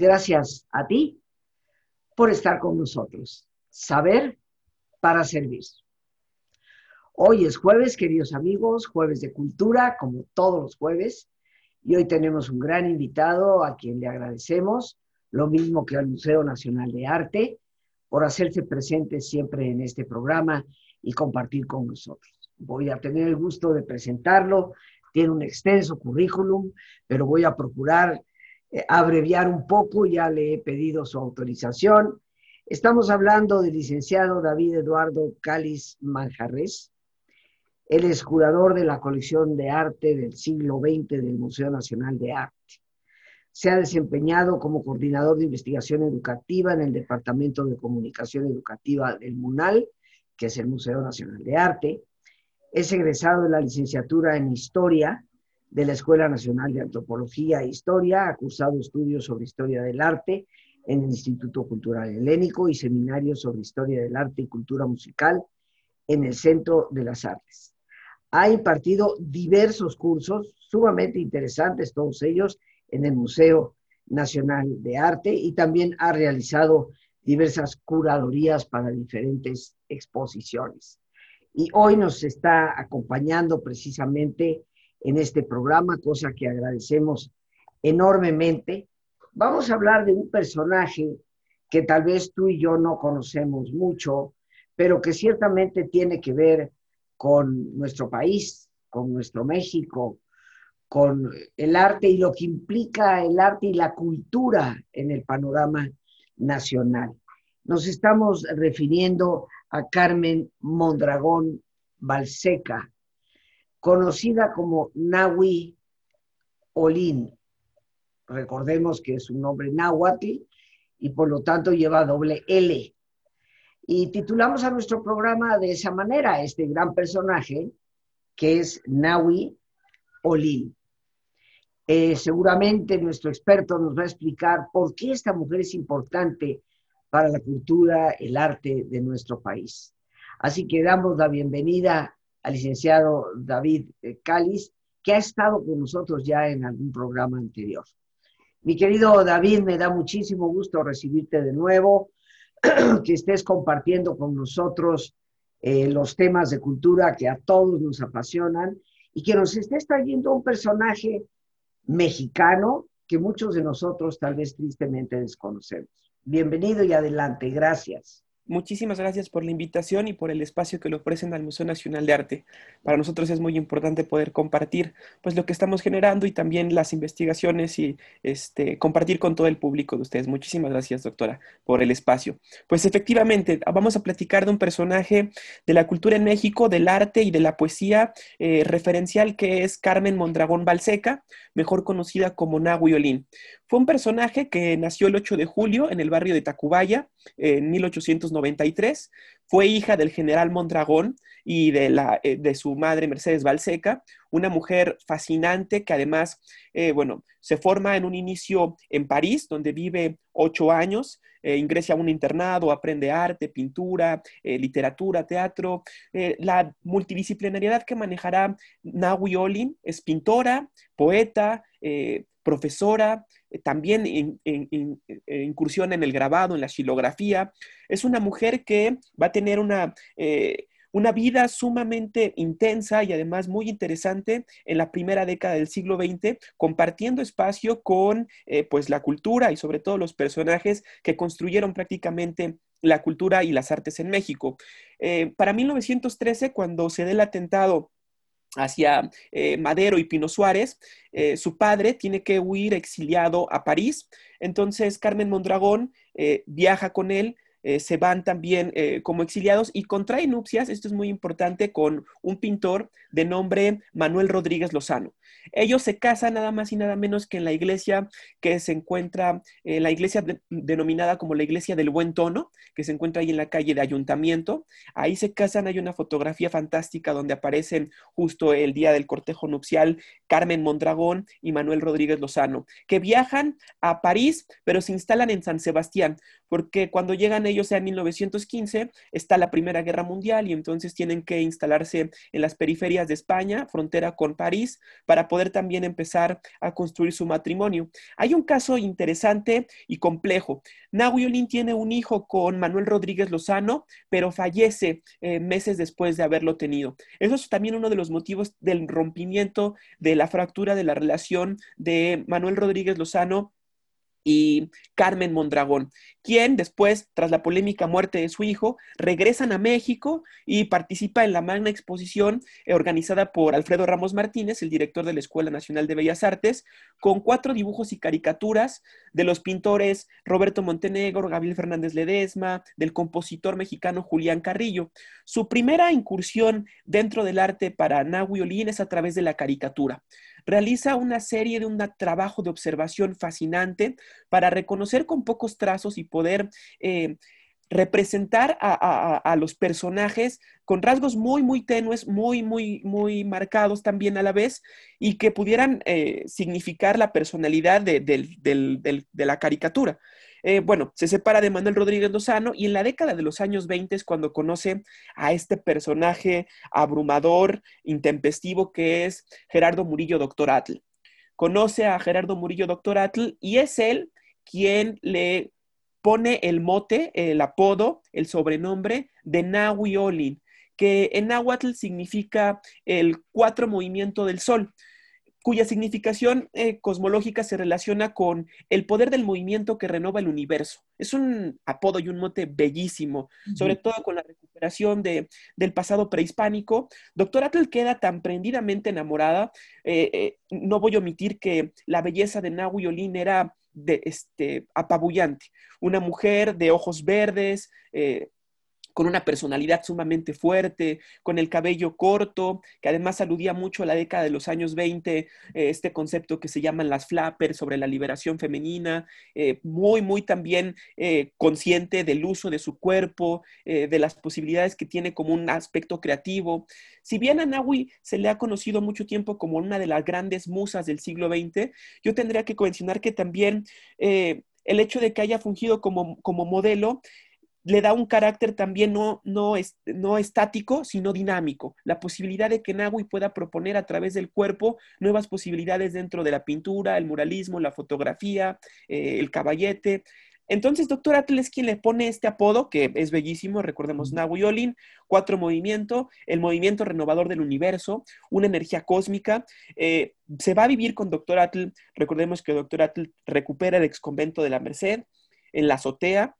Gracias a ti por estar con nosotros. Saber para servir. Hoy es jueves, queridos amigos, jueves de cultura, como todos los jueves, y hoy tenemos un gran invitado a quien le agradecemos, lo mismo que al Museo Nacional de Arte, por hacerse presente siempre en este programa y compartir con nosotros. Voy a tener el gusto de presentarlo, tiene un extenso currículum, pero voy a procurar abreviar un poco, ya le he pedido su autorización. Estamos hablando del licenciado David Eduardo Cáliz Manjarres. Él es curador de la colección de arte del siglo XX del Museo Nacional de Arte. Se ha desempeñado como coordinador de investigación educativa en el Departamento de Comunicación Educativa del MUNAL, que es el Museo Nacional de Arte. Es egresado de la licenciatura en Historia de la Escuela Nacional de Antropología e Historia, ha cursado estudios sobre historia del arte en el Instituto Cultural Helénico y seminarios sobre historia del arte y cultura musical en el Centro de las Artes. Ha impartido diversos cursos sumamente interesantes, todos ellos, en el Museo Nacional de Arte y también ha realizado diversas curadurías para diferentes exposiciones. Y hoy nos está acompañando precisamente en este programa, cosa que agradecemos enormemente. Vamos a hablar de un personaje que tal vez tú y yo no conocemos mucho, pero que ciertamente tiene que ver con nuestro país, con nuestro México, con el arte y lo que implica el arte y la cultura en el panorama nacional. Nos estamos refiriendo a Carmen Mondragón Balseca, conocida como Nahui Olin. Recordemos que es un nombre náhuatl y por lo tanto lleva doble L. Y titulamos a nuestro programa de esa manera, este gran personaje, que es Nahui Olin. Eh, seguramente nuestro experto nos va a explicar por qué esta mujer es importante para la cultura, el arte de nuestro país. Así que damos la bienvenida al licenciado David eh, Cáliz, que ha estado con nosotros ya en algún programa anterior. Mi querido David, me da muchísimo gusto recibirte de nuevo, que estés compartiendo con nosotros eh, los temas de cultura que a todos nos apasionan y que nos estés trayendo un personaje mexicano que muchos de nosotros tal vez tristemente desconocemos. Bienvenido y adelante. Gracias. Muchísimas gracias por la invitación y por el espacio que le ofrecen al Museo Nacional de Arte. Para nosotros es muy importante poder compartir pues lo que estamos generando y también las investigaciones y este, compartir con todo el público de ustedes. Muchísimas gracias, doctora, por el espacio. Pues efectivamente, vamos a platicar de un personaje de la cultura en México, del arte y de la poesía eh, referencial que es Carmen Mondragón Balseca, mejor conocida como Nahui Olin. Fue un personaje que nació el 8 de julio en el barrio de Tacubaya, en 1893. Fue hija del general Mondragón y de, la, eh, su madre Mercedes Balseca, una mujer fascinante que además, eh, bueno, se forma en un inicio en París, donde vive ocho años, eh, ingresa a un internado, aprende arte, pintura, literatura, teatro. la multidisciplinariedad que manejará Nahui Olin es pintora, poeta, profesora, eh, también eh, incursión en el grabado, en la xilografía. Es una mujer que va a tener una, eh, una vida sumamente intensa y además muy interesante en la primera década del siglo XX, compartiendo espacio con pues la cultura y sobre todo los personajes que construyeron prácticamente la cultura y las artes en México. para 1913, cuando se dé el atentado hacia eh, Madero y Pino Suárez, eh, su padre tiene que huir exiliado a París. Entonces Carmen Mondragón eh, viaja con él, se van también como exiliados y contrae nupcias, esto es muy importante, con un pintor de nombre Manuel Rodríguez Lozano. Ellos se casan nada más y nada menos que en la iglesia que se encuentra, en la iglesia denominada como la iglesia del buen tono, que se encuentra ahí en la calle de ayuntamiento. Ahí se casan, hay una fotografía fantástica donde aparecen justo el día del cortejo nupcial Carmen Mondragón y Manuel Rodríguez Lozano, que viajan a París, pero se instalan en San Sebastián, porque cuando llegan ellos en 1915 está la Primera Guerra Mundial y entonces tienen que instalarse en las periferias de España, frontera con París, para poder también empezar a construir su matrimonio. Hay un caso interesante y complejo. Nahui tiene un hijo con Manuel Rodríguez Lozano, pero fallece eh, meses después de haberlo tenido. Eso es también uno de los motivos del rompimiento de la fractura de la relación de Manuel Rodríguez Lozano y Carmen Mondragón, quien después, tras la polémica muerte de su hijo, regresan a México y participa en la magna exposición eh, organizada por Alfredo Ramos Martínez, el director de la Escuela Nacional de Bellas Artes, con cuatro dibujos y caricaturas de los pintores Roberto Montenegro, Gabriel Fernández Ledesma, del compositor mexicano Julián Carrillo. Su primera incursión dentro del arte para Nahui Olin es a través de la caricatura realiza una serie de un trabajo de observación fascinante para reconocer con pocos trazos y poder eh, representar a, los personajes con rasgos muy, muy tenues, muy, muy, muy marcados también a la vez y que pudieran eh, significar la personalidad de la caricatura. Eh, bueno, se separa de Manuel Rodríguez Lozano y en la década de los años 20 es cuando conoce a este personaje abrumador, intempestivo que es Gerardo Murillo Doctor Atl. Conoce a Gerardo Murillo Doctor Atl y es él quien le pone el mote, el apodo, el sobrenombre de Nahui que en náhuatl significa el cuatro movimiento del sol cuya significación eh, cosmológica se relaciona con el poder del movimiento que renova el universo. Es un apodo y un mote bellísimo, sobre todo con la recuperación de, del pasado prehispánico. Doctor Atle queda tan prendidamente enamorada. Eh, eh, no voy a omitir que la belleza de Nahui Olin era de, este, apabullante. Una mujer de ojos verdes, con una personalidad sumamente fuerte, con el cabello corto, que además aludía mucho a la década de los años 20, eh, este concepto que se llaman las flappers sobre la liberación femenina, eh, muy, muy también eh, consciente del uso de su cuerpo, de las posibilidades que tiene como un aspecto creativo. Si bien a Nahui se le ha conocido mucho tiempo como una de las grandes musas del siglo XX, yo tendría que mencionar que también el hecho de que haya fungido como, como modelo le da un carácter también no, no, no estático, sino dinámico. La posibilidad de que Nahui pueda proponer a través del cuerpo nuevas posibilidades dentro de la pintura, el muralismo, la fotografía, eh, el caballete. Entonces, doctor Atle es quien le pone este apodo, que es bellísimo, recordemos Nahui Olin, cuatro movimiento, el movimiento renovador del universo, una energía cósmica. Eh, se va a vivir con doctor Atle, recordemos que doctor Atle recupera el ex convento de la Merced en la azotea,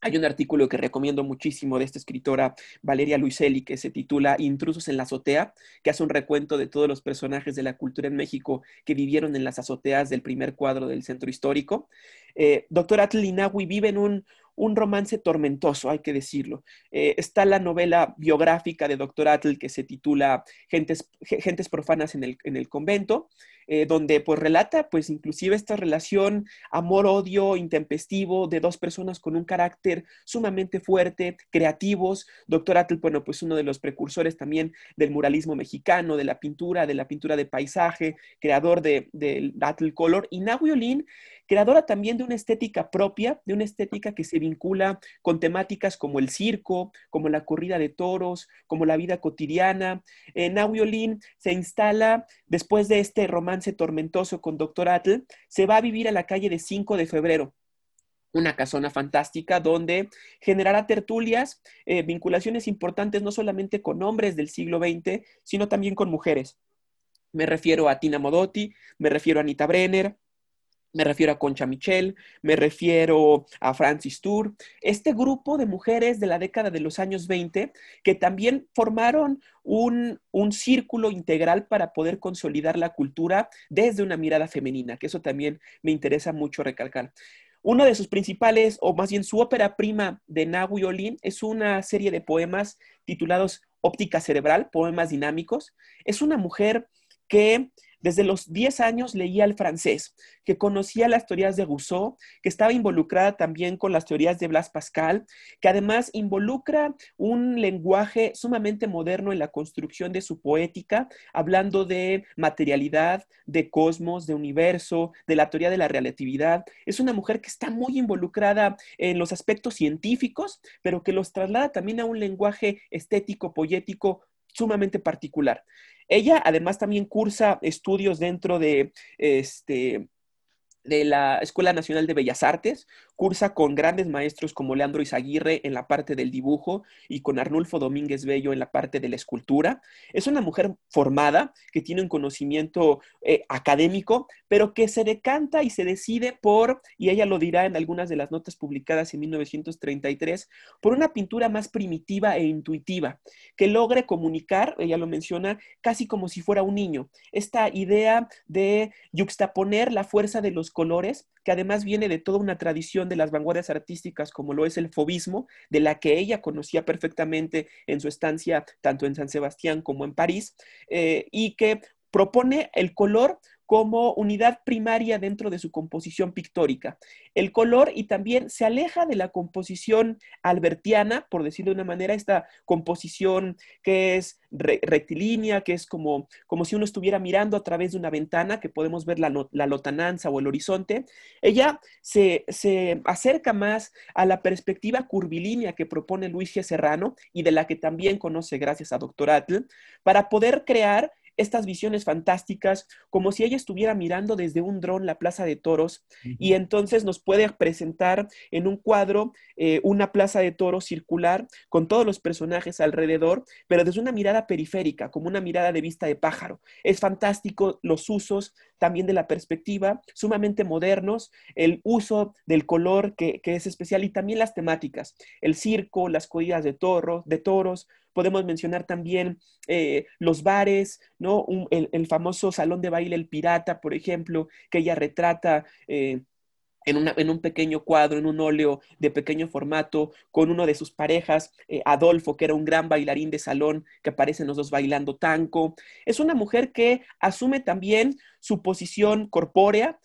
hay un artículo que recomiendo muchísimo de esta escritora Valeria Luiselli que se titula Intrusos en la azotea, que hace un recuento de todos los personajes de la cultura en México que vivieron en las azoteas del primer cuadro del centro histórico. Eh, doctor Atlinawi vive en un, un romance tormentoso, hay que decirlo. Eh, está la novela biográfica de Doctor Atl que se titula Gentes, Gentes Profanas en el, en el Convento, eh, donde pues relata pues inclusive esta relación amor-odio intempestivo de dos personas con un carácter sumamente fuerte, creativos. Doctor Atl, bueno, pues uno de los precursores también del muralismo mexicano, de la pintura, de la pintura de paisaje, creador del de, Atl Color, y Nahui Olin, creadora también de una estética propia, de una estética que se vincula con temáticas como el circo, como la corrida de toros, como la vida cotidiana. Eh, Olin se instala después de este romance tormentoso con Dr. Atl, se va a vivir a la calle de 5 de febrero, una casona fantástica donde generará tertulias, eh, vinculaciones importantes no solamente con hombres del siglo XX, sino también con mujeres. Me refiero a Tina Modotti, me refiero a Anita Brenner, me refiero a Concha Michel, me refiero a Francis Tour, este grupo de mujeres de la década de los años 20 que también formaron un, un, círculo integral para poder consolidar la cultura desde una mirada femenina, que eso también me interesa mucho recalcar. Una de sus principales, o más bien su ópera prima de Nahui Olin, es una serie de poemas titulados Óptica Cerebral, poemas dinámicos. Es una mujer que Desde los 10 años leía el francés, que conocía las teorías de Rousseau, que estaba involucrada también con las teorías de Blas Pascal, que además involucra un lenguaje sumamente moderno en la construcción de su poética, hablando de materialidad, de cosmos, de universo, de la teoría de la relatividad. Es una mujer que está muy involucrada en los aspectos científicos, pero que los traslada también a un lenguaje estético, poético sumamente particular. Ella además también cursa estudios dentro de este, de la Escuela Nacional de Bellas Artes, cursa con grandes maestros como Leandro Izaguirre en la parte del dibujo y con Arnulfo Domínguez Bello en la parte de la escultura. Es una mujer formada que tiene un conocimiento eh, académico, pero que se decanta y se decide por, y ella lo dirá en algunas de las notas publicadas en 1933, por una pintura más primitiva e intuitiva, que logre comunicar, ella lo menciona, casi como si fuera un niño. Esta idea de yuxtaponer la fuerza de los colores, que además viene de toda una tradición de las vanguardias artísticas, como lo es el fobismo, de la que ella conocía perfectamente en su estancia tanto en San Sebastián como en París, eh, y que propone el color como unidad primaria dentro de su composición pictórica. El color y también se aleja de la composición albertiana, por decirlo de una manera, esta composición que es rectilínea, que es como, como si uno estuviera mirando a través de una ventana, que podemos ver la, la lotananza o el horizonte. Ella se, se, acerca más a la perspectiva curvilínea que propone Luis G. Serrano y de la que también conoce gracias a Dr. Atl, para poder crear estas visiones fantásticas, como si ella estuviera mirando desde un dron la plaza de toros y entonces nos puede presentar en un cuadro eh, una plaza de toros circular con todos los personajes alrededor, pero desde una mirada periférica, como una mirada de vista de pájaro. Es fantástico los usos también de la perspectiva, sumamente modernos, el uso del color que, que es especial y también las temáticas, el circo, las corridas de, toros, de toros, Podemos mencionar también eh, los bares, ¿no? el, famoso salón de baile El Pirata, por ejemplo, que ella retrata. Eh, en, en, un pequeño cuadro, en un óleo de pequeño formato, con uno de sus parejas, eh, Adolfo, que era un gran bailarín de salón, que aparecen los dos bailando tanco. Es una mujer que asume también su posición corpórea,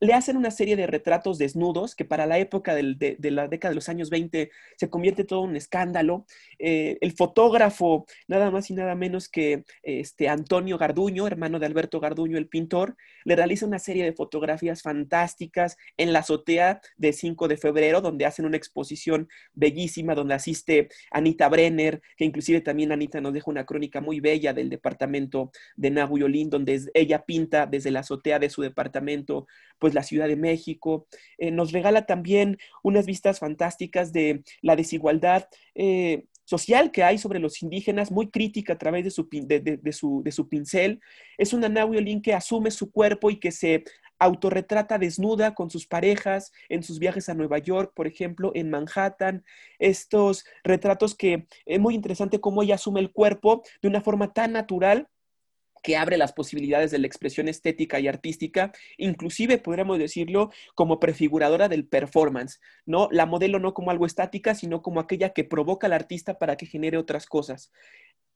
le hacen una serie de retratos desnudos que para la época de, la década de los años 20 se convierte todo un escándalo. Eh, el fotógrafo, nada más y nada menos que este, Antonio Garduño, hermano de Alberto Garduño, el pintor, le realiza una serie de fotografías fantásticas en la azotea de 5 de febrero, donde hacen una exposición bellísima, donde asiste Anita Brenner, que inclusive también Anita nos deja una crónica muy bella del departamento de Nahuiolín, donde ella pinta desde la azotea de su departamento pues la Ciudad de México. Eh, nos regala también unas vistas fantásticas de la desigualdad. Eh, social que hay sobre los indígenas, muy crítica a través de su, de, de su, pincel. Es una Nahuiolín que asume su cuerpo y que se autorretrata desnuda con sus parejas en sus viajes a Nueva York, por ejemplo, en Manhattan. Estos retratos que es muy interesante cómo ella asume el cuerpo de una forma tan natural que abre las posibilidades de la expresión estética y artística, inclusive podríamos decirlo como prefiguradora del performance, ¿no? La modelo no como algo estática, sino como aquella que provoca al artista para que genere otras cosas.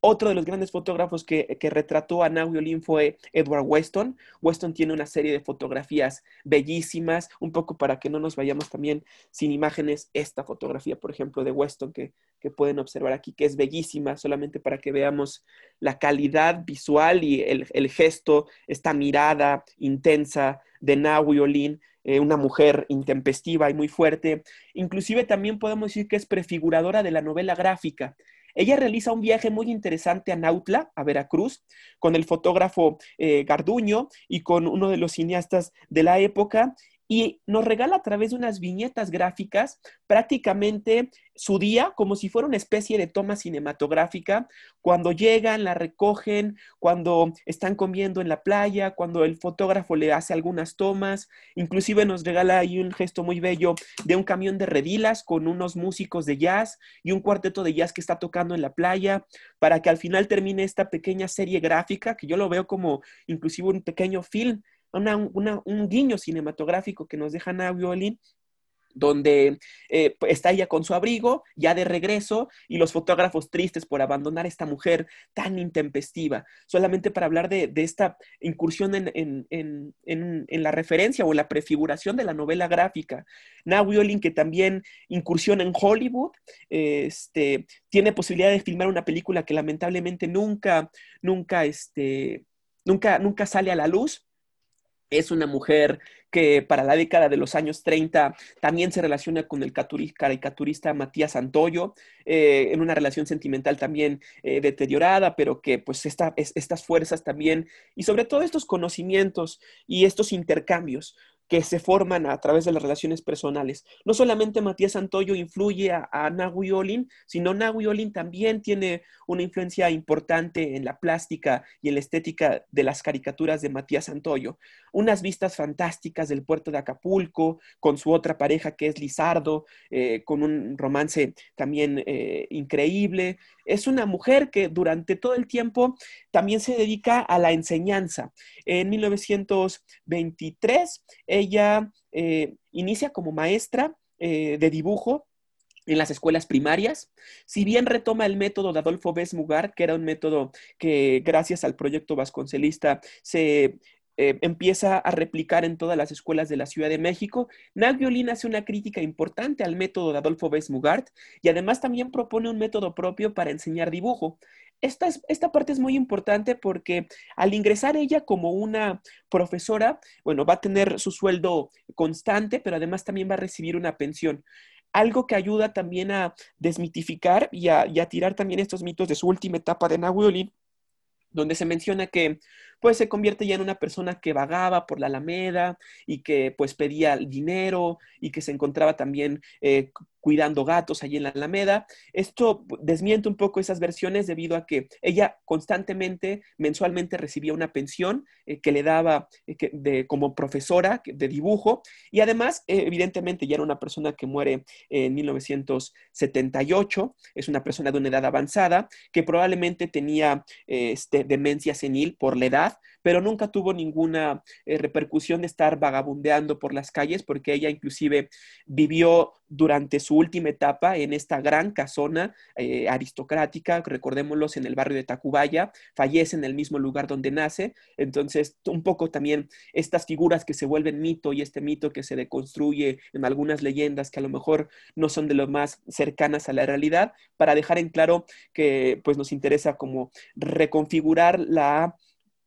Otro de los grandes fotógrafos que, retrató a Now Olin fue Edward Weston. Weston tiene una serie de fotografías bellísimas, un poco para que no nos vayamos también sin imágenes. Esta fotografía, por ejemplo, de Weston que, pueden observar aquí, que es bellísima, solamente para que veamos la calidad visual y el, gesto, esta mirada intensa de Naui Olin, eh, una mujer intempestiva y muy fuerte. Inclusive también podemos decir que es prefiguradora de la novela gráfica. Ella realiza un viaje muy interesante a Nautla, a Veracruz, con el fotógrafo eh, Garduño y con uno de los cineastas de la época, y nos regala a través de unas viñetas gráficas prácticamente su día como si fuera una especie de toma cinematográfica, cuando llegan, la recogen, cuando están comiendo en la playa, cuando el fotógrafo le hace algunas tomas, inclusive nos regala ahí un gesto muy bello de un camión de redilas con unos músicos de jazz y un cuarteto de jazz que está tocando en la playa, para que al final termine esta pequeña serie gráfica, que yo lo veo como inclusive un pequeño film un guiño cinematográfico que nos deja Navi donde eh, pues, está ella con su abrigo, ya de regreso, y los fotógrafos tristes por abandonar a esta mujer tan intempestiva, solamente para hablar de, esta incursión en, la referencia o en la prefiguración de la novela gráfica. Naui Olin, que también incursiona en Hollywood, este, tiene posibilidad de filmar una película que lamentablemente nunca, nunca, este, nunca, nunca sale a la luz, es una mujer que para la década de los años 30 también se relaciona con el caricaturista Matías Antoyo, eh, en una relación sentimental también eh, deteriorada, pero que pues estas fuerzas también, y sobre todo estos conocimientos y estos intercambios que se forman a través de las relaciones personales. No solamente Matías Antoyo influye a, a Nahui Olin, sino Nahui Olin también tiene una influencia importante en la plástica y en la estética de las caricaturas de Matías Antoyo. Unas vistas fantásticas del puerto de Acapulco, con su otra pareja que es Lizardo, eh, con un romance también eh, increíble. Es una mujer que durante todo el tiempo también se dedica a la enseñanza. En 1923, ella eh, inicia como maestra eh, de dibujo en las escuelas primarias. Si bien retoma el método de Adolfo Besmugar, que era un método que gracias al proyecto vasconcelista se eh, empieza a replicar en todas las escuelas de la Ciudad de México. Violín hace una crítica importante al método de Adolfo Besmugart y además también propone un método propio para enseñar dibujo. Esta, esta, parte es muy importante porque al ingresar ella como una profesora, bueno, va a tener su sueldo constante, pero además también va a recibir una pensión. Algo que ayuda también a desmitificar y a, tirar también estos mitos de su última etapa de Violín, donde se menciona que pues se convierte ya en una persona que vagaba por la Alameda y que pues pedía dinero y que se encontraba también eh, cuidando gatos allí en la Alameda. Esto desmiente un poco esas versiones debido a que ella constantemente, mensualmente recibía una pensión eh, que le daba eh, de, como profesora de dibujo y además, evidentemente, ya era una persona que muere en 1978, es una persona de una edad avanzada que probablemente tenía este, demencia senil por la edad pero nunca tuvo ninguna eh, repercusión de estar vagabundeando por las calles, porque ella inclusive vivió durante su última etapa en esta gran casona eh, aristocrática, recordémoslos en el barrio de Tacubaya, fallece en el mismo lugar donde nace, entonces un poco también estas figuras que se vuelven mito y este mito que se deconstruye en algunas leyendas que a lo mejor no son de lo más cercanas a la realidad, para dejar en claro que pues nos interesa como reconfigurar la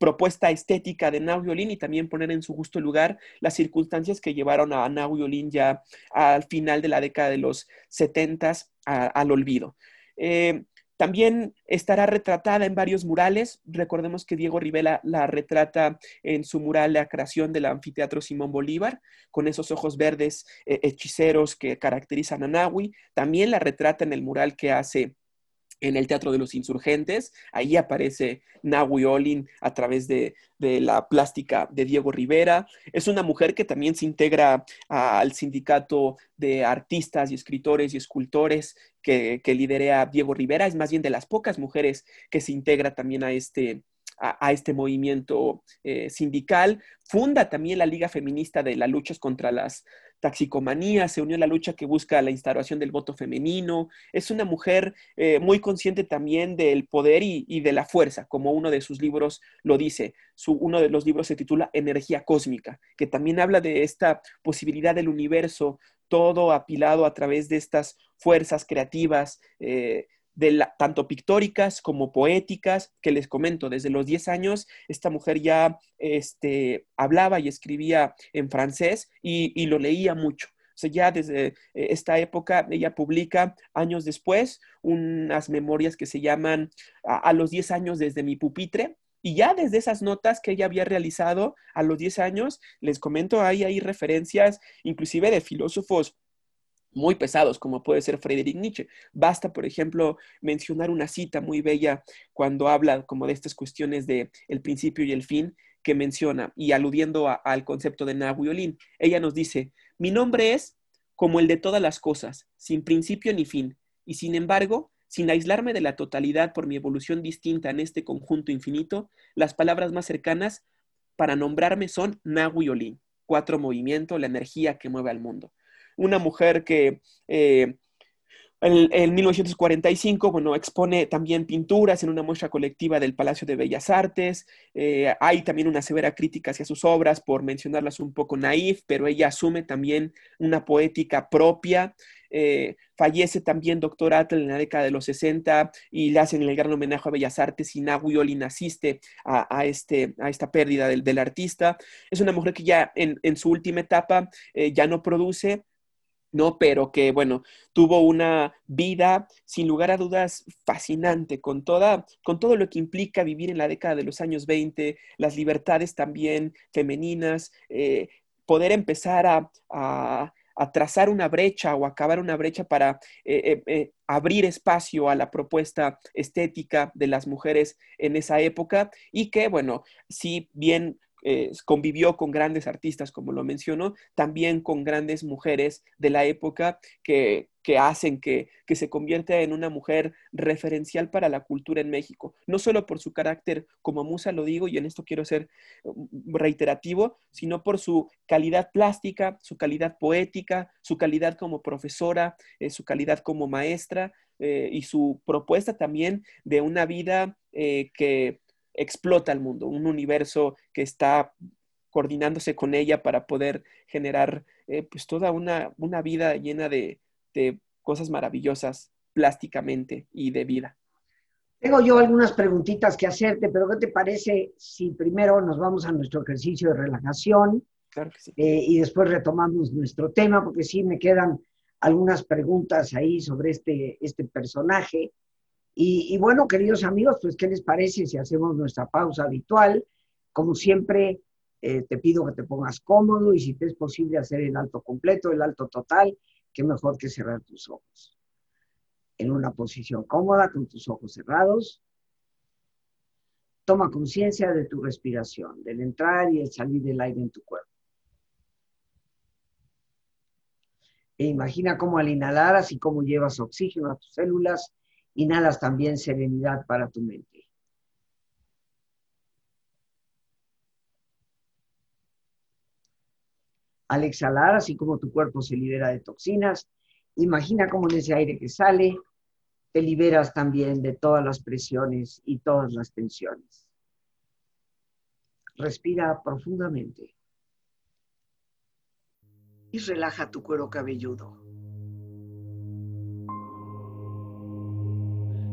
propuesta estética de Nau Violín y también poner en su justo lugar las circunstancias que llevaron a Nau Violín ya al final de la década de los 70 al olvido. Eh, también estará retratada en varios murales. Recordemos que Diego Rivera la retrata en su mural La creación del anfiteatro Simón Bolívar, con esos ojos verdes eh, hechiceros que caracterizan a Nahui. También la retrata en el mural que hace en el Teatro de los Insurgentes. Ahí aparece Nahui Olin a través de, la plástica de Diego Rivera. Es una mujer que también se integra al sindicato de artistas y escritores y escultores que, que lidera Diego Rivera. Es más bien de las pocas mujeres que se integra también a este, a, este movimiento eh, sindical. Funda también la Liga Feminista de las Luchas contra las Taxicomanías, se unió a la lucha que busca la instauración del voto femenino. Es una mujer eh, muy consciente también del poder y, de la fuerza, como uno de sus libros lo dice. Su, uno de los libros se titula Energía Cósmica, que también habla de esta posibilidad del universo, todo apilado a través de estas fuerzas creativas. Eh, tanto pictóricas como poéticas, que les comento, desde los 10 años esta mujer ya este, hablaba y escribía en francés y, lo leía mucho. O sea, ya desde eh, esta época ella publica años después unas memorias que se llaman a, los 10 años desde mi pupitre, y ya desde esas notas que ella había realizado a los 10 años, les comento, hay referencias inclusive de filósofos muy pesados, como puede ser Friedrich Nietzsche. Basta, por ejemplo, mencionar una cita muy bella cuando habla como de estas cuestiones de el principio y el fin que menciona, y aludiendo al concepto de Nahui ella nos dice, mi nombre es como el de todas las cosas, sin principio ni fin, y sin embargo, sin aislarme de la totalidad por mi evolución distinta en este conjunto infinito, las palabras más cercanas para nombrarme son Nahui cuatro movimiento, la energía que mueve al mundo. Una mujer que eh, en, 1945, bueno, expone también pinturas en una muestra colectiva del Palacio de Bellas Artes. Eh, hay también una severa crítica hacia sus obras, por mencionarlas un poco naif, pero ella asume también una poética propia. Eh, fallece también Doctor Atle en la década de los 60 y le hacen el gran homenaje a Bellas Artes y Nahui Olin asiste a, este, a esta pérdida del, artista. Es una mujer que ya en, su última etapa ya no produce, ¿no? Pero que, bueno, tuvo una vida, sin lugar a dudas, fascinante, con, toda, con todo lo que implica vivir en la década de los años 20, las libertades también femeninas, eh, poder empezar a, trazar una brecha o acabar una brecha para eh, eh, abrir espacio a la propuesta estética de las mujeres en esa época y que, bueno, si bien eh, convivió con grandes artistas, como lo mencionó, también con grandes mujeres de la época que, hacen que, se convierta en una mujer referencial para la cultura en México, no solo por su carácter como musa, lo digo, y en esto quiero ser mm, reiterativo, sino por su calidad plástica, su calidad poética, su calidad como profesora, eh, su calidad como maestra eh, y su propuesta también de una vida que explota el mundo, un universo que está coordinándose con ella para poder generar eh, pues toda una, una vida llena de, de, cosas maravillosas plásticamente y de vida. Tengo yo algunas preguntitas que hacerte, pero ¿qué te parece si primero nos vamos a nuestro ejercicio de relajación claro que sí. eh, y después retomamos nuestro tema? Porque sí me quedan algunas preguntas ahí sobre este, este personaje y, bueno, queridos amigos, pues, ¿qué les parece si hacemos nuestra pausa habitual? Como siempre, eh, te pido que te pongas cómodo y si te es posible hacer el alto completo, el alto total, qué mejor que cerrar tus ojos. En una posición cómoda, con tus ojos cerrados. Toma conciencia de tu respiración, del entrar y el salir del aire en tu cuerpo. E imagina cómo al inhalar, así como llevas oxígeno a tus células, inhalas también serenidad para tu mente. Al exhalar, así como tu cuerpo se libera de toxinas, imagina cómo en ese aire que sale, te liberas también de todas las presiones y todas las tensiones. Respira profundamente y relaja tu cuero cabelludo.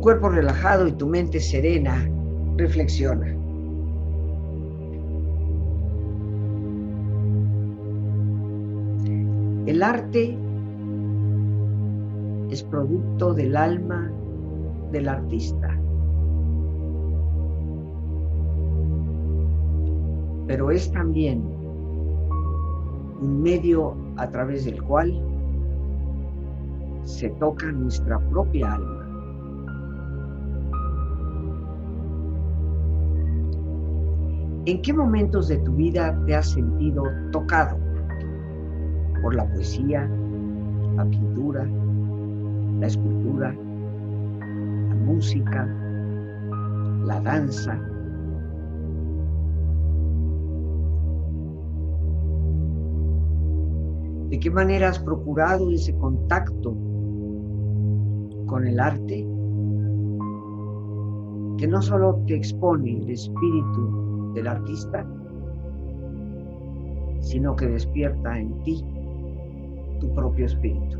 Cuerpo relajado y tu mente serena, reflexiona. El arte es producto del alma del artista. Pero es también un medio a través del cual se toca nuestra propia alma. ¿En qué momentos de tu vida te has sentido tocado por la poesía, la pintura, la escultura, la música, la danza? ¿De qué manera has procurado ese contacto con el arte que no solo te expone el espíritu del artista, sino que despierta en ti tu propio espíritu.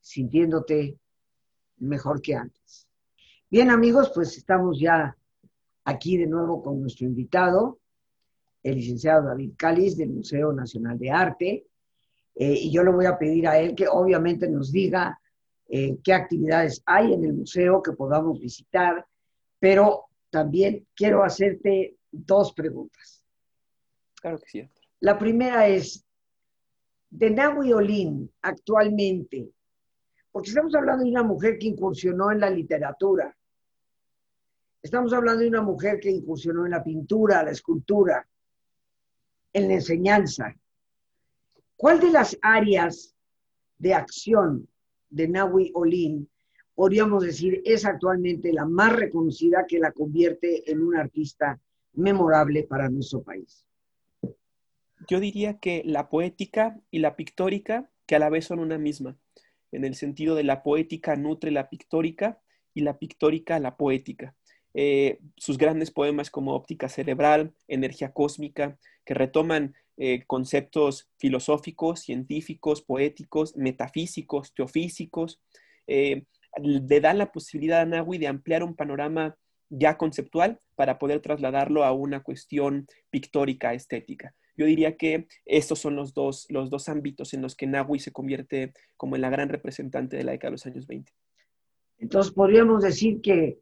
sintiéndote mejor que antes. Bien amigos, pues estamos ya aquí de nuevo con nuestro invitado, el licenciado David Cáliz del Museo Nacional de Arte. Eh, y yo le voy a pedir a él que obviamente nos diga eh, qué actividades hay en el museo que podamos visitar, pero también quiero hacerte dos preguntas. Claro que sí. La primera es, de Nahui Olin actualmente, porque estamos hablando de una mujer que incursionó en la literatura, estamos hablando de una mujer que incursionó en la pintura, la escultura, en la enseñanza. ¿Cuál de las áreas de acción de Nahui Olin podríamos decir es actualmente la más reconocida que la convierte en un artista memorable para nuestro país? Yo diría que la poética y la pictórica, que a la vez son una misma, en el sentido de la poética nutre la pictórica y la pictórica la poética. Eh, sus grandes poemas como Óptica Cerebral, Energía Cósmica, que retoman eh, conceptos filosóficos, científicos, poéticos, metafísicos, teofísicos, eh, le dan la posibilidad a Nahui de ampliar un panorama ya conceptual para poder trasladarlo a una cuestión pictórica, estética. Yo diría que estos son los dos, los dos ámbitos en los que Nahui se convierte como en la gran representante de la década de los años 20. Entonces podríamos decir que,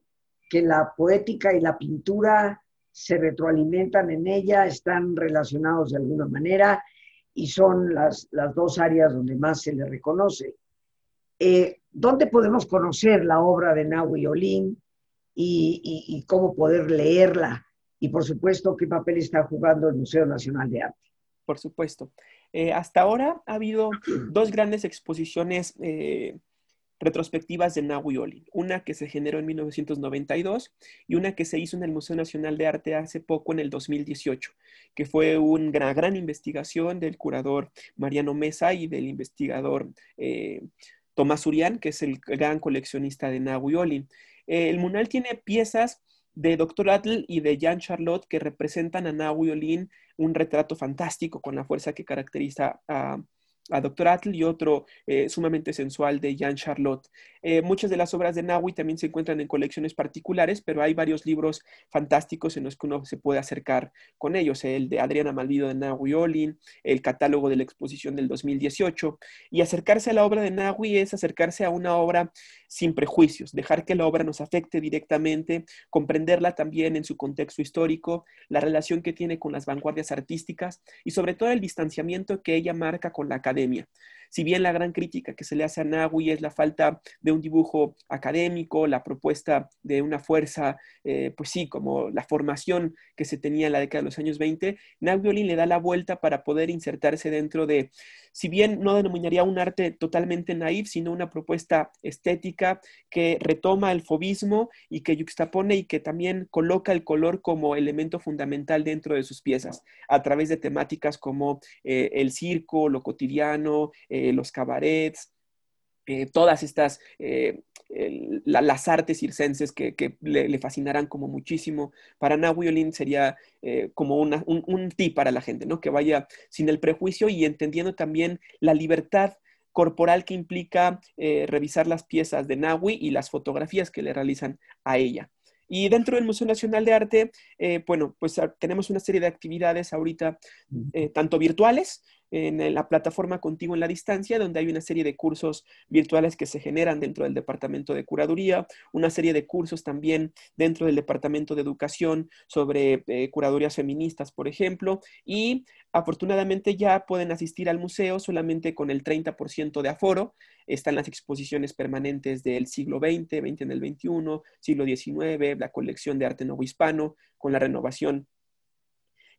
que la poética y la pintura se retroalimentan en ella, están relacionados de alguna manera y son las, las dos áreas donde más se le reconoce. Eh, ¿Dónde podemos conocer la obra de Nahui Olin y, y, cómo poder leerla? Y por supuesto, ¿qué papel está jugando el Museo Nacional de Arte? Por supuesto. Eh, hasta ahora ha habido dos grandes exposiciones eh, retrospectivas de Nahui Olin, una que se generó en 1992 y una que se hizo en el Museo Nacional de Arte hace poco, en el 2018, que fue una gran investigación del curador Mariano Mesa y del investigador eh, Tomás Urián, que es el gran coleccionista de Nahui Olin. El Munal tiene piezas de Dr. Atl y de Jean Charlotte que representan a Nahui Olin, un retrato fantástico con la fuerza que caracteriza a a Dr. Atl y otro eh, sumamente sensual de Jean Charlotte. Eh, muchas de las obras de Nahui también se encuentran en colecciones particulares, pero hay varios libros fantásticos en los que uno se puede acercar con ellos. El de Adriana Malvido de Nahui Olin, el catálogo de la exposición del 2018. Y acercarse a la obra de Nahui es acercarse a una obra sin prejuicios, dejar que la obra nos afecte directamente, comprenderla también en su contexto histórico, la relación que tiene con las vanguardias artísticas y sobre todo el distanciamiento que ella marca con la academia. academia. Si bien la gran crítica que se le hace a Nahui es la falta de un dibujo académico, la propuesta de una fuerza, eh, pues sí, como la formación que se tenía en la década de los años 20, Nahui Olin le da la vuelta para poder insertarse dentro de, si bien no denominaría un arte totalmente naif, sino una propuesta estética que retoma el fobismo y que yuxtapone y que también coloca el color como elemento fundamental dentro de sus piezas, a través de temáticas como eh, el circo, lo cotidiano, eh, los cabarets, eh, todas estas, eh, las artes circenses que, le, fascinarán como muchísimo. Para Nahui sería como un, un, tip para la gente, ¿no? Que vaya sin el prejuicio y entendiendo también la libertad corporal que implica revisar las piezas de Nahui y las fotografías que le realizan a ella. Y dentro del Museo Nacional de Arte, bueno, pues ah, tenemos una serie de actividades ahorita, tanto virtuales en la plataforma Contigo en la Distancia, donde hay una serie de cursos virtuales que se generan dentro del Departamento de Curaduría, una serie de cursos también dentro del Departamento de Educación sobre eh, curadurías feministas, por ejemplo, y afortunadamente ya pueden asistir al museo solamente con el 30% de aforo. Están las exposiciones permanentes del siglo XX, XX en el XXI, siglo XIX, la colección de arte nuevo hispano, con la renovación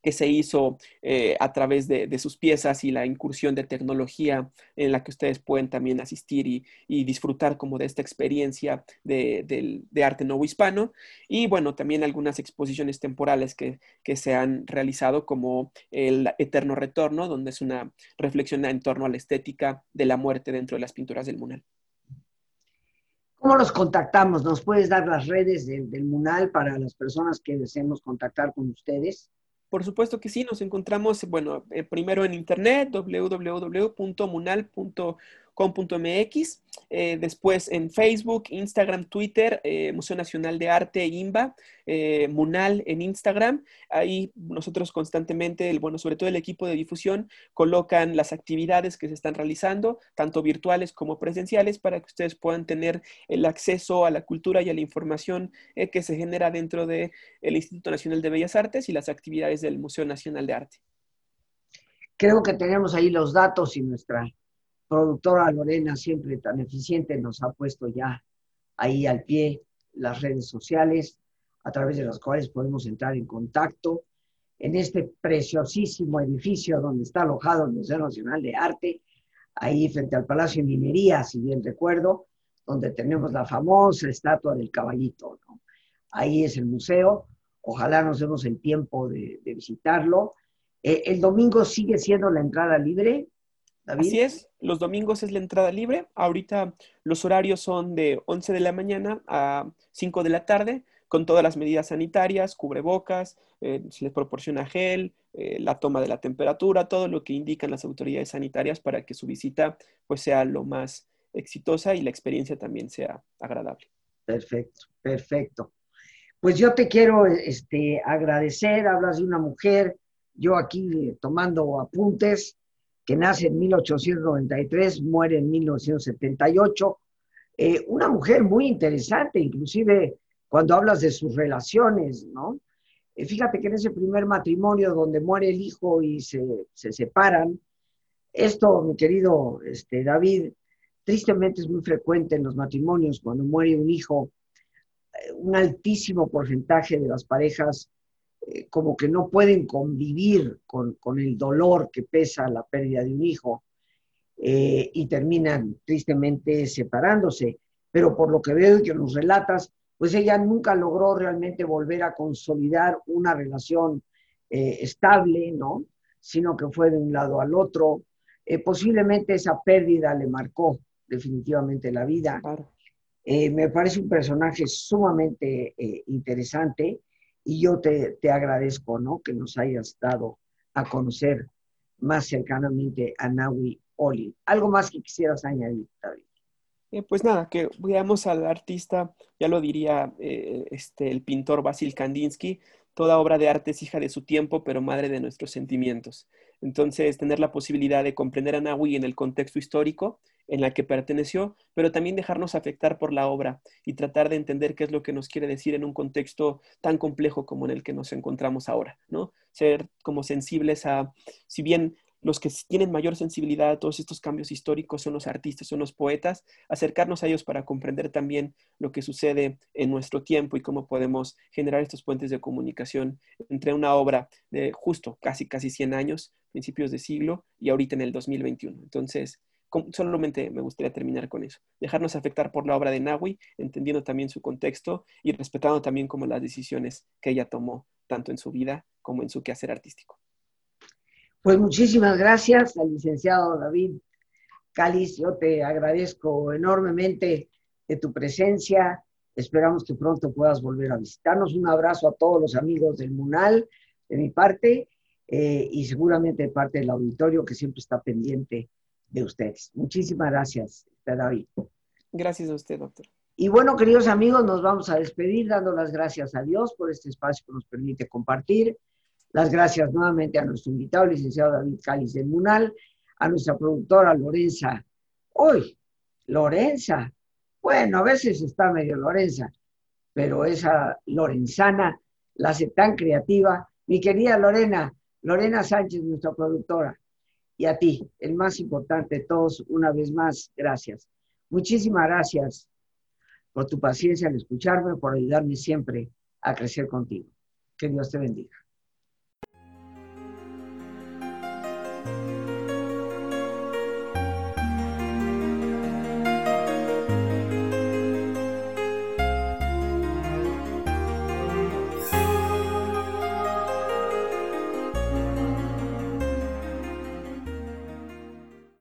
que se hizo eh, a través de, sus piezas y la incursión de tecnología en la que ustedes pueden también asistir y, disfrutar como de esta experiencia de, arte nuevo hispano. Y bueno, también algunas exposiciones temporales que, se han realizado como el Eterno Retorno, donde es una reflexión en torno a la estética de la muerte dentro de las pinturas del Munal. ¿Cómo los contactamos? ¿Nos puedes dar las redes del, del Munal para las personas que deseemos contactar con ustedes? Por supuesto que sí, nos encontramos, bueno, eh, primero en internet, www.munal.com com.mx, eh, después en Facebook, Instagram, Twitter, eh, Museo Nacional de Arte, IMBA, eh, Munal en Instagram. Ahí nosotros constantemente, el, bueno, sobre todo el equipo de difusión, colocan las actividades que se están realizando, tanto virtuales como presenciales, para que ustedes puedan tener el acceso a la cultura y a la información que se genera dentro del Instituto Nacional de Bellas Artes y las actividades del Museo Nacional de Arte. Creo que tenemos ahí los datos y nuestra productora Lorena, siempre tan eficiente, nos ha puesto ya ahí al pie las redes sociales a través de las cuales podemos entrar en contacto en este preciosísimo edificio donde está alojado el Museo Nacional de Arte, ahí frente al Palacio de Minería, si bien recuerdo, donde tenemos la famosa estatua del caballito. Ahí es el museo, ojalá nos demos el tiempo de, visitarlo. Eh, el domingo sigue siendo la entrada libre, Así es, los domingos es la entrada libre. Ahorita los horarios son de 11 de la mañana a 5 de la tarde, con todas las medidas sanitarias, cubrebocas, eh, se les proporciona gel, eh, la toma de la temperatura, todo lo que indican las autoridades sanitarias para que su visita pues, sea lo más exitosa y la experiencia también sea agradable. Perfecto, perfecto. Pues yo te quiero este, agradecer, hablas de una mujer, yo aquí tomando apuntes, que nace en 1893, muere en 1978. Eh, una mujer muy interesante, inclusive cuando hablas de sus relaciones, ¿no? Eh, fíjate que en ese primer matrimonio donde muere el hijo y se, separan, esto, mi querido este, David, tristemente es muy frecuente en los matrimonios, cuando muere un hijo, eh, un altísimo porcentaje de las parejas eh, como que no pueden convivir con, el dolor que pesa la pérdida de un hijo eh, y terminan tristemente separándose. Pero por lo que veo y que nos relatas, pues ella nunca logró realmente volver a consolidar una relación eh, estable, ¿no? Sino que fue de un lado al otro. posiblemente esa pérdida le marcó definitivamente la vida. me parece un personaje sumamente interesante y yo te, agradezco, ¿no? Que nos hayas dado a conocer más cercanamente a Naui Oli. ¿Algo más que quisieras añadir, David? Eh, pues nada, que veamos al artista, ya lo diría eh, este, el pintor Basil Kandinsky, toda obra de arte es hija de su tiempo, pero madre de nuestros sentimientos. Entonces, tener la posibilidad de comprender a Naui en el contexto histórico en la que perteneció, pero también dejarnos afectar por la obra y tratar de entender qué es lo que nos quiere decir en un contexto tan complejo como en el que nos encontramos ahora, ¿no? Ser como sensibles a, si bien los que tienen mayor sensibilidad a todos estos cambios históricos son los artistas, son los poetas, acercarnos a ellos para comprender también lo que sucede en nuestro tiempo y cómo podemos generar estos puentes de comunicación entre una obra de justo casi, casi 100 años, principios de siglo, y ahorita en el 2021. Entonces, solamente me gustaría terminar con eso. Dejarnos afectar por la obra de Nahui, entendiendo también su contexto y respetando también como las decisiones que ella tomó, tanto en su vida como en su quehacer artístico. Pues muchísimas gracias al licenciado David Cáliz. Yo te agradezco enormemente de tu presencia. Esperamos que pronto puedas volver a visitarnos. Un abrazo a todos los amigos del MUNAL de mi parte eh, y seguramente de parte del auditorio que siempre está pendiente de ustedes. Muchísimas gracias, David. Gracias a usted, doctor. Y bueno, queridos amigos, nos vamos a despedir dando las gracias a Dios por este espacio que nos permite compartir. Las gracias nuevamente a nuestro invitado, el licenciado David Cáliz del Munal, a nuestra productora Lorenza. Hoy, Lorenza. Bueno, a veces está medio Lorenza, pero esa Lorenzana la hace tan creativa. Mi querida Lorena, Lorena Sánchez, nuestra productora y a ti, el más importante de todos, una vez más, gracias. Muchísimas gracias por tu paciencia al escucharme, por ayudarme siempre a crecer contigo. Que Dios te bendiga.